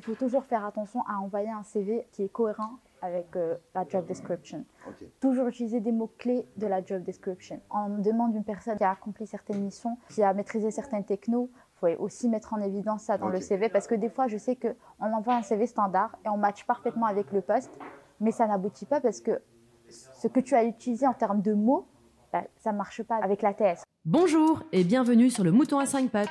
il faut toujours faire attention à envoyer un CV qui est cohérent avec euh, la job description. Toujours utiliser des mots-clés de la job description. On demande une personne qui a accompli certaines missions, qui a maîtrisé certaines technos. Il faut aussi mettre en évidence ça dans le CV parce que des fois, je sais qu'on envoie un CV standard et on match parfaitement avec le poste, mais ça n'aboutit pas parce que ce que tu as utilisé en termes de mots, bah, ça ne marche pas avec la TS. Bonjour et bienvenue sur le Mouton à 5 pattes,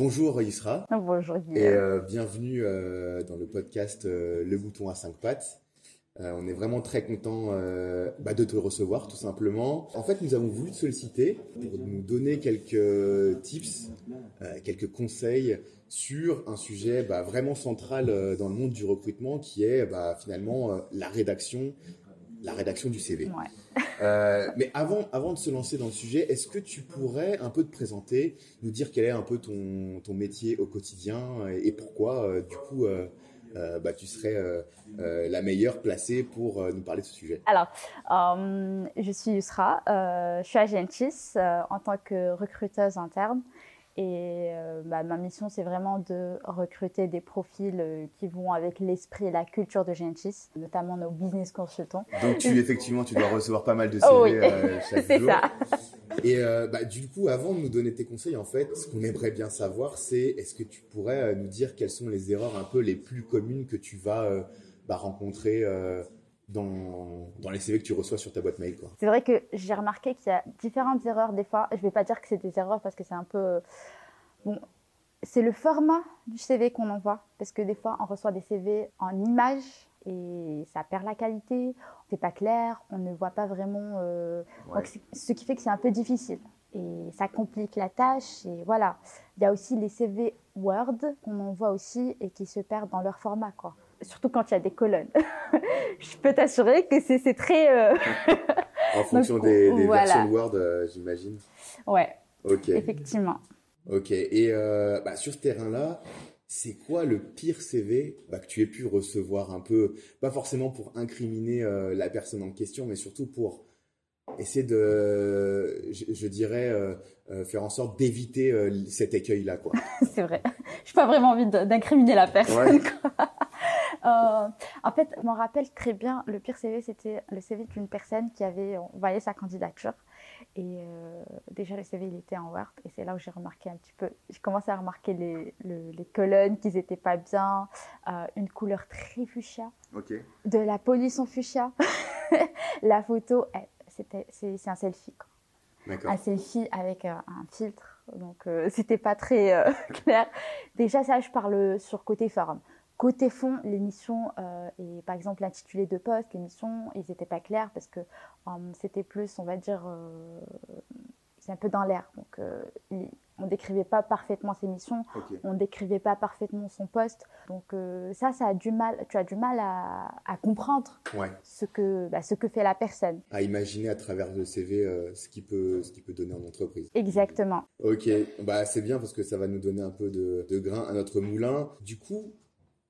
Bonjour Yusra. Bonjour Et euh, bienvenue euh, dans le podcast euh, Le Mouton à 5 pattes. on est vraiment très content bah, de te recevoir tout simplement. En fait, nous avons voulu te solliciter pour nous donner quelques tips, quelques conseils sur un sujet bah, vraiment central dans le monde du recrutement qui est bah, finalement la rédaction, la rédaction du CV. Euh, mais avant, avant de se lancer dans le sujet, est-ce que tu pourrais un peu te présenter, nous dire quel est un peu ton, ton métier au quotidien et, pourquoi, euh, du coup, euh, bah, tu serais la meilleure placée pour nous parler de ce sujet? Alors, je suis Yusra, je suis à Gentis en tant que recruteuse interne. Et euh, bah, ma mission, c'est vraiment de recruter des profils euh, qui vont avec l'esprit et la culture de Gentis, notamment nos business consultants. Donc, tu, effectivement, tu dois recevoir pas mal de CV oh euh, chaque c'est ça. Et bah, du coup, avant de nous donner tes conseils, en fait, ce qu'on aimerait bien savoir, c'est est-ce que tu pourrais nous dire quelles sont les erreurs un peu les plus communes que tu vas bah, rencontrer dans, dans, les CV que tu reçois sur ta boîte mail. C'est vrai que j'ai remarqué qu'il y a différentes erreurs des fois. Je ne vais pas dire que c'est des erreurs parce que c'est un peu... Bon, c'est le format du CV qu'on envoie. Parce que des fois, on reçoit des CV en images et ça perd la qualité. C'est pas clair, on ne voit pas vraiment... Euh, ce qui fait que c'est un peu difficile. Et ça complique la tâche. Et voilà. Il y a aussi les CV Word qu'on envoie aussi et qui se perdent dans leur format. quoi surtout quand il y a des colonnes. je peux t'assurer que c'est très. Euh, en fonction des, versions de Word, euh, j'imagine. Ouais. Ok. Effectivement. Ok. Et euh, bah, sur ce terrain-là, c'est quoi le pire CV bah, que tu aies pu recevoir un peu, pas forcément pour incriminer la personne en question, mais surtout pour essayer de, je, dirais, faire en sorte d'éviter cet écueil-là, quoi. c'est vrai. Je n'ai pas vraiment envie d'incriminer la personne. Euh, en fait, je m'en rappelle très bien, le pire CV, c'était le CV d'une personne qui avait envoyé sa candidature. Et euh, déjà, le CV, il était en Word. Et c'est là où j'ai remarqué un petit peu, j'ai commencé à remarquer les, les colonnes, qu'ils n'étaient pas bien, euh, une couleur très fuchsia, de la police en fuchsia. la photo, c'était, c'est, un selfie. Quoi. Un selfie avec un filtre. Donc, c'était pas très clair. Déjà, ça, je parle sur côté forme. Côté fond, l'émission euh, et par exemple l'intitulé de poste, l'émission, ils n'étaient pas clairs parce que euh, c'était plus, on va dire, euh, c'est un peu dans l'air. Donc, on décrivait pas parfaitement ses missions, on décrivait pas parfaitement son poste. Donc ça, ça a du mal, tu as du mal à, comprendre ce que bah, ce que fait la personne. À imaginer à travers le CV ce qui peut ce qui peut donner en entreprise. Exactement. Ok, bah c'est bien parce que ça va nous donner un peu de, de grain à notre moulin. Du coup,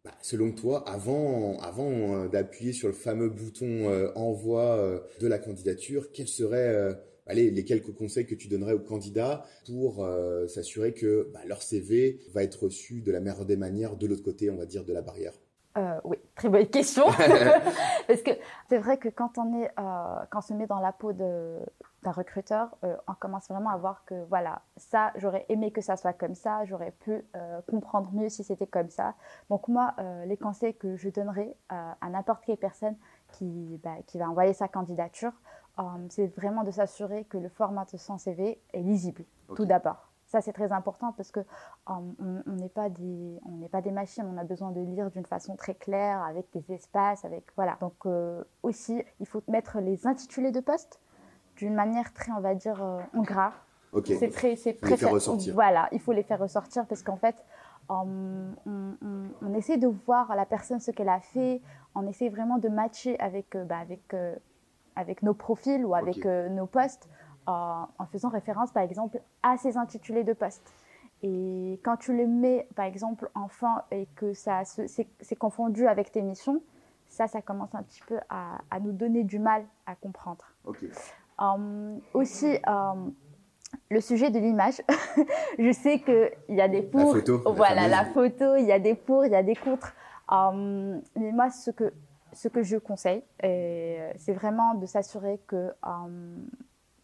bah, selon toi, avant, avant euh, d'appuyer sur le fameux bouton euh, envoi euh, de la candidature, quels seraient allez, les quelques conseils que tu donnerais aux candidats pour s'assurer que bah, leur CV va être reçu de la meilleure des manières de l'autre côté, on va dire, de la barrière? Oui, très bonne question. Parce que c'est vrai que quand on, est, quand on se met dans la peau d'un recruteur, euh, on commence vraiment à voir que voilà, ça, j'aurais aimé que ça soit comme ça, j'aurais pu euh, comprendre mieux si c'était comme ça. Donc moi, euh, les conseils que je donnerais à n'importe quelle personne qui, bah, qui va envoyer sa candidature, c'est vraiment de s'assurer que le format de son CV est lisible, tout d'abord. Ça, c'est très important parce que on n'est pas des, on n'est pas des machines. On a besoin de lire d'une façon très claire, avec des espaces, avec voilà. Donc aussi, il faut mettre les intitulés de poste d'une manière très, on va dire, euh, en gras. C'est très, c'est très. Les faire ressortir. Voilà, il faut les faire ressortir parce qu'en fait, on, on essaie de voir la personne ce qu'elle a fait, on essaie vraiment de matcher avec, bah, avec, avec nos profils ou avec nos posts en faisant référence par exemple à ces intitulés de posts. Et quand tu le mets, par exemple, en fin et que ça c'est confondu avec tes missions, ça, ça commence un petit peu à, à nous donner du mal à comprendre. Hum, aussi, hum, le sujet de l'image, je sais qu'il y a des pour. La photo. Voilà, la, photo, il y a des pour, il y a des contre. Hum, mais moi, ce que, ce que je conseille, c'est vraiment de s'assurer que,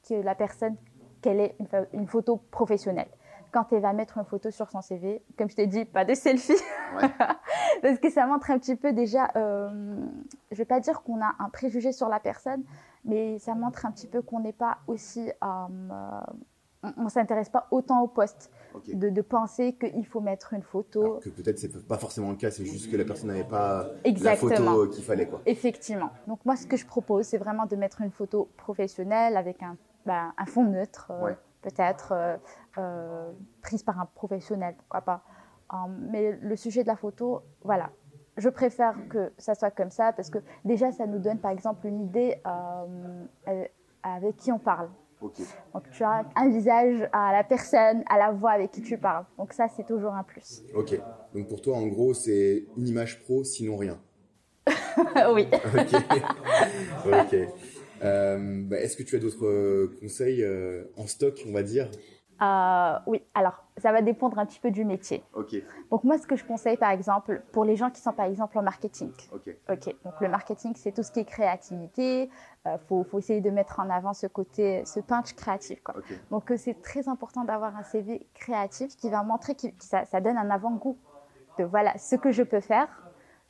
que la personne, qu'elle ait une, une photo professionnelle quand elle va mettre une photo sur son CV, comme je t'ai dit, pas de selfie. Parce que ça montre un petit peu déjà, euh, je vais pas dire qu'on a un préjugé sur la personne, mais ça montre un petit peu qu'on n'est pas aussi, euh, on, ne s'intéresse pas autant au poste. De, penser qu'il faut mettre une photo. Alors que peut-être c'est pas forcément le cas, c'est juste que la personne n'avait pas la photo qu'il fallait. Quoi. Effectivement. Donc moi ce que je propose, c'est vraiment de mettre une photo professionnelle avec un, bah, un fond neutre. Euh, peut-être euh, euh, prise par un professionnel, pourquoi pas. Euh, mais le sujet de la photo, voilà, je préfère que ça soit comme ça parce que déjà ça nous donne par exemple une idée avec qui on parle. Donc tu as un visage à la personne, à la voix avec qui tu parles. Donc ça c'est toujours un plus. Ok. Donc pour toi en gros c'est une image pro sinon rien. oui. ok. ok. Euh, bah, est-ce que tu as d'autres euh, conseils euh, en stock, on va dire? Oui, alors ça va dépendre un petit peu du métier. Ok. Donc moi, ce que je conseille, par exemple, pour les gens qui sont par exemple en marketing. Ok. Ok. Donc le marketing, c'est tout ce qui est créativité. Il faut, faut, essayer de mettre en avant ce côté, ce punch créatif. Quoi. Donc c'est très important d'avoir un CV créatif qui va montrer que ça, ça donne un avant-goût de voilà ce que je peux faire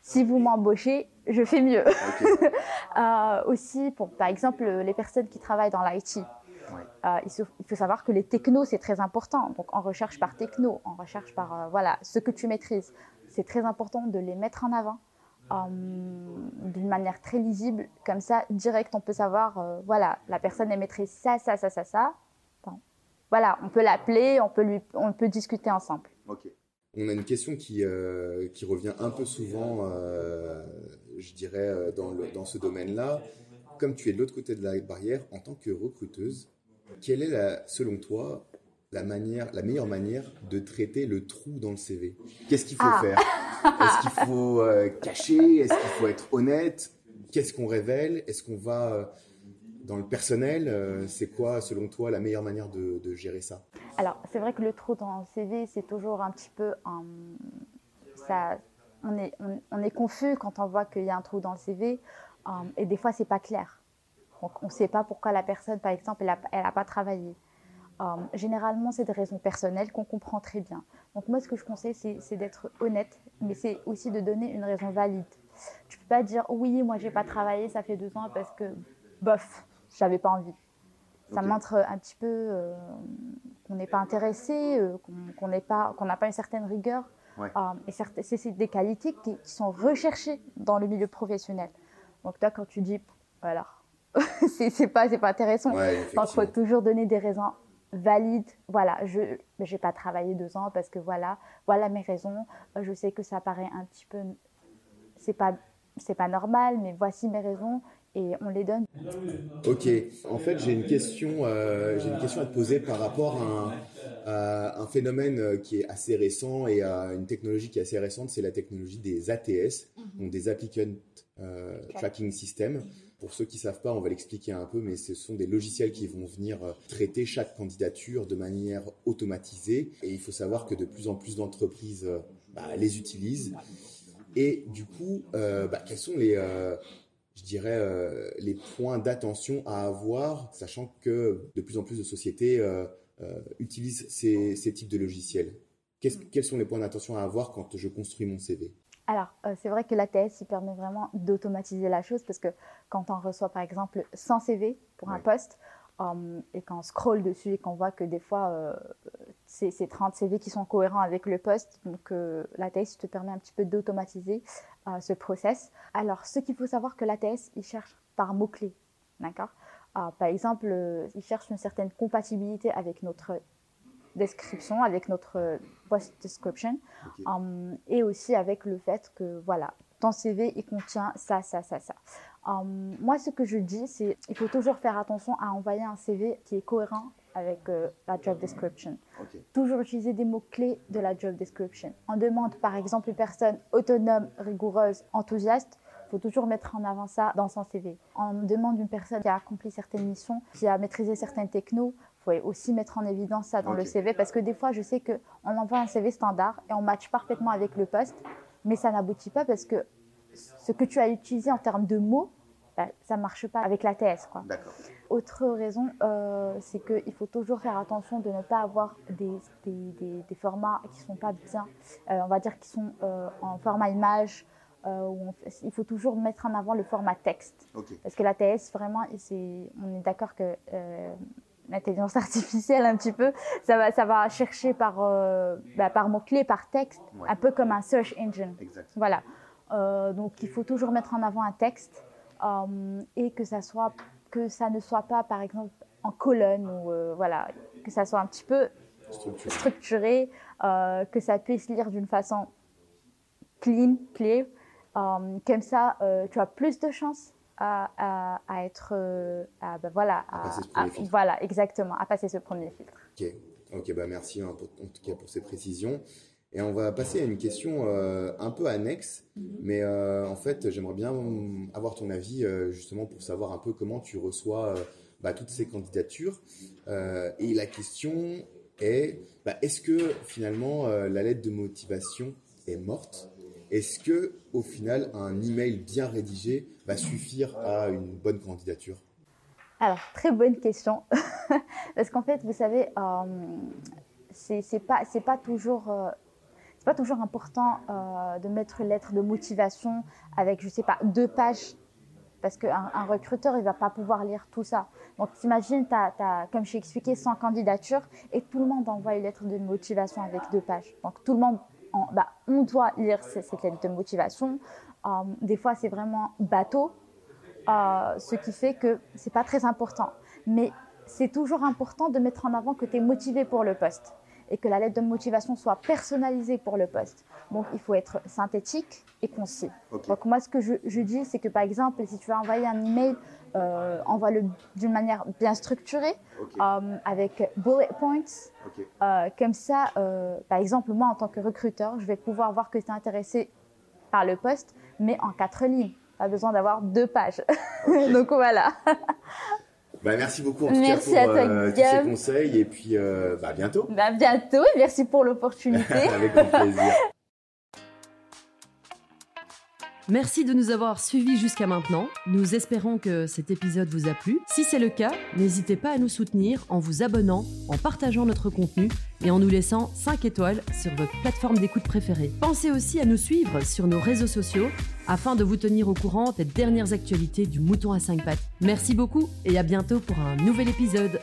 si vous m'embauchez, je fais mieux. euh, aussi, pour, par exemple, les personnes qui travaillent dans l'IT, euh, il, faut savoir que les technos, c'est très important. Donc, on recherche par techno, on recherche par euh, voilà, ce que tu maîtrises. C'est très important de les mettre en avant euh, d'une manière très lisible. Comme ça, direct, on peut savoir, voilà, la personne, elle maîtrise ça, ça, ça, ça, ça. voilà, on peut l'appeler, on, peut lui, on peut discuter ensemble. On a une question qui, qui revient un peu souvent, je dirais, dans, dans ce domaine-là. Comme tu es de l'autre côté de la barrière, en tant que recruteuse, quelle est, la, selon toi, la, manière, la meilleure manière de traiter le trou dans le CV Qu'est-ce qu'il faut ah. faire? Est-ce qu'il faut cacher? Est-ce qu'il faut être honnête? Qu'est-ce qu'on révèle? Est-ce qu'on va dans le personnel, euh, c'est quoi, selon toi, la meilleure manière de, gérer ça? Alors, c'est vrai que le trou dans le CV, c'est toujours un petit peu. ça, on, est, on, est confus quand on voit qu'il y a un trou dans le CV, euh, et des fois, c'est pas clair. Donc, on ne sait pas pourquoi la personne, par exemple, elle n'a pas travaillé. Euh, généralement, c'est des raisons personnelles qu'on comprend très bien. Donc, moi, ce que je conseille, c'est d'être honnête, mais c'est aussi de donner une raison valide. Tu peux pas dire oui, moi, j'ai pas travaillé, ça fait deux ans parce que bof, j'avais pas envie. Ça montre un petit peu euh, qu'on n'est pas intéressé, euh, qu'on n'a pas une certaine rigueur. Et c'est des qualités qui, sont recherchées dans le milieu professionnel. Donc toi, quand tu dis, voilà, c'est pas, c'est pas intéressant. Il faut toujours donner des raisons valides. Voilà, je n'ai pas travaillé deux ans parce que voilà, voilà mes raisons. Je sais que ça paraît un petit peu, c'est pas, c'est pas normal, mais voici mes raisons et on les donne. Ok, en fait j'ai une question, euh, j'ai une question à te poser par rapport à un, phénomène euh, qui est assez récent et à une technologie qui est assez récente, c'est la technologie des ATS, mhm. donc des Applicant euh, Tracking System. Pour ceux qui savent pas, on va l'expliquer un peu, mais ce sont des logiciels qui vont venir traiter chaque candidature de manière automatisée. Et il faut savoir que de plus en plus d'entreprises bah, les utilisent. Et du coup, bah, quels sont les, je dirais, euh, les points d'attention à avoir, sachant que de plus en plus de sociétés euh, euh, utilisent ces, types de logiciels? quels sont les points d'attention à avoir quand je construis mon CV alors, c'est vrai que l'ATS, il permet vraiment d'automatiser la chose parce que quand on reçoit, par exemple, 100 CV pour un poste, Hum, et quand on scrolle dessus et qu'on voit que des fois, euh, c'est 30 CV qui sont cohérents avec le poste, donc euh, l'ATS te permet un petit peu d'automatiser euh, ce process. Alors, ce qu'il faut savoir que l'ATS, il cherche par mots-clés, d'accord? Par exemple, il cherche une certaine compatibilité avec notre description, avec notre post description, um, et aussi avec le fait que voilà, ton CV il contient ça, ça, ça, ça. Um, moi, ce que je dis, c'est il faut toujours faire attention à envoyer un CV qui est cohérent avec euh, la job description. Toujours utiliser des mots-clés de la job description. On demande par exemple une personne autonome, rigoureuse, enthousiaste. Il faut toujours mettre en avant ça dans son CV. On demande une personne qui a accompli certaines missions, qui a maîtrisé certaines technos. Faut aussi mettre en évidence ça dans le CV parce que des fois, je sais qu'on envoie un CV standard et on match parfaitement avec le poste, mais ça n'aboutit pas parce que ce que tu as utilisé en termes de mots, bah, ça ne marche pas avec la TS. Quoi. Autre raison, euh, c'est qu'il faut toujours faire attention de ne pas avoir des, des, des, formats qui ne sont pas bien, euh, on va dire qui sont euh, en format image. Où il faut toujours mettre en avant le format texte. Parce que la TS, vraiment, on est d'accord que l'intelligence artificielle, un petit peu, ça va, ça va chercher par, bah, par mots-clés, par texte, un peu comme un search engine. Voilà. donc il faut toujours mettre en avant un texte euh, et que ça, soit, que ça ne soit pas, par exemple, en colonne ou euh, voilà, que ça soit un petit peu structuré, euh, que ça puisse lire d'une façon clean, clear. comme ça, tu as plus de chances à, à, être, à, ben voilà, voilà, exactement, à passer ce premier filtre. Ok, ok, bah merci hein, en tout cas pour ces précisions. Et on va passer à une question euh, un peu annexe, mhm. mais euh, en fait, j'aimerais bien avoir ton avis euh, justement pour savoir un peu comment tu reçois bah, toutes ces candidatures. et la question est, bah, est-ce que finalement la lettre de motivation est morte? Est-ce que au final un email bien rédigé va suffire à une bonne candidature? Alors très bonne question, parce qu'en fait, vous savez, pas c'est pas toujours pas toujours important euh, de mettre une lettre de motivation avec, je sais pas, deux pages, parce qu'un un recruteur, il va pas pouvoir lire tout ça. Donc, t'imagines, comme j'ai expliqué, 100 candidatures et tout le monde envoie une lettre de motivation avec deux pages. Donc, tout le monde, bah, on doit lire cette, lettre de motivation. Euh, des fois, c'est vraiment bateau, euh, ce qui fait que c'est pas très important. Mais c'est toujours important de mettre en avant que tu es motivé pour le poste et que la lettre de motivation soit personnalisée pour le poste. Donc, il faut être synthétique et concis. Donc, moi, ce que je, dis, c'est que par exemple, si tu veux envoyer un email, euh, envoie-le d'une manière bien structurée, euh, avec bullet points. Euh, comme ça, euh, par exemple, moi, en tant que recruteur, je vais pouvoir voir que tu es intéressé par le poste, mais en quatre lignes. Pas besoin d'avoir deux pages. Donc voilà. Bah, merci beaucoup en tout merci cas pour euh, tous ces conseils et puis euh, bah, bientôt. Bah, bientôt et merci pour l'opportunité. Avec grand plaisir. Merci de nous avoir suivis jusqu'à maintenant. Nous espérons que cet épisode vous a plu. Si c'est le cas, n'hésitez pas à nous soutenir en vous abonnant, en partageant notre contenu et en nous laissant 5 étoiles sur votre plateforme d'écoute préférée. Pensez aussi à nous suivre sur nos réseaux sociaux afin de vous tenir au courant des dernières actualités du mouton à 5 pattes. Merci beaucoup et à bientôt pour un nouvel épisode.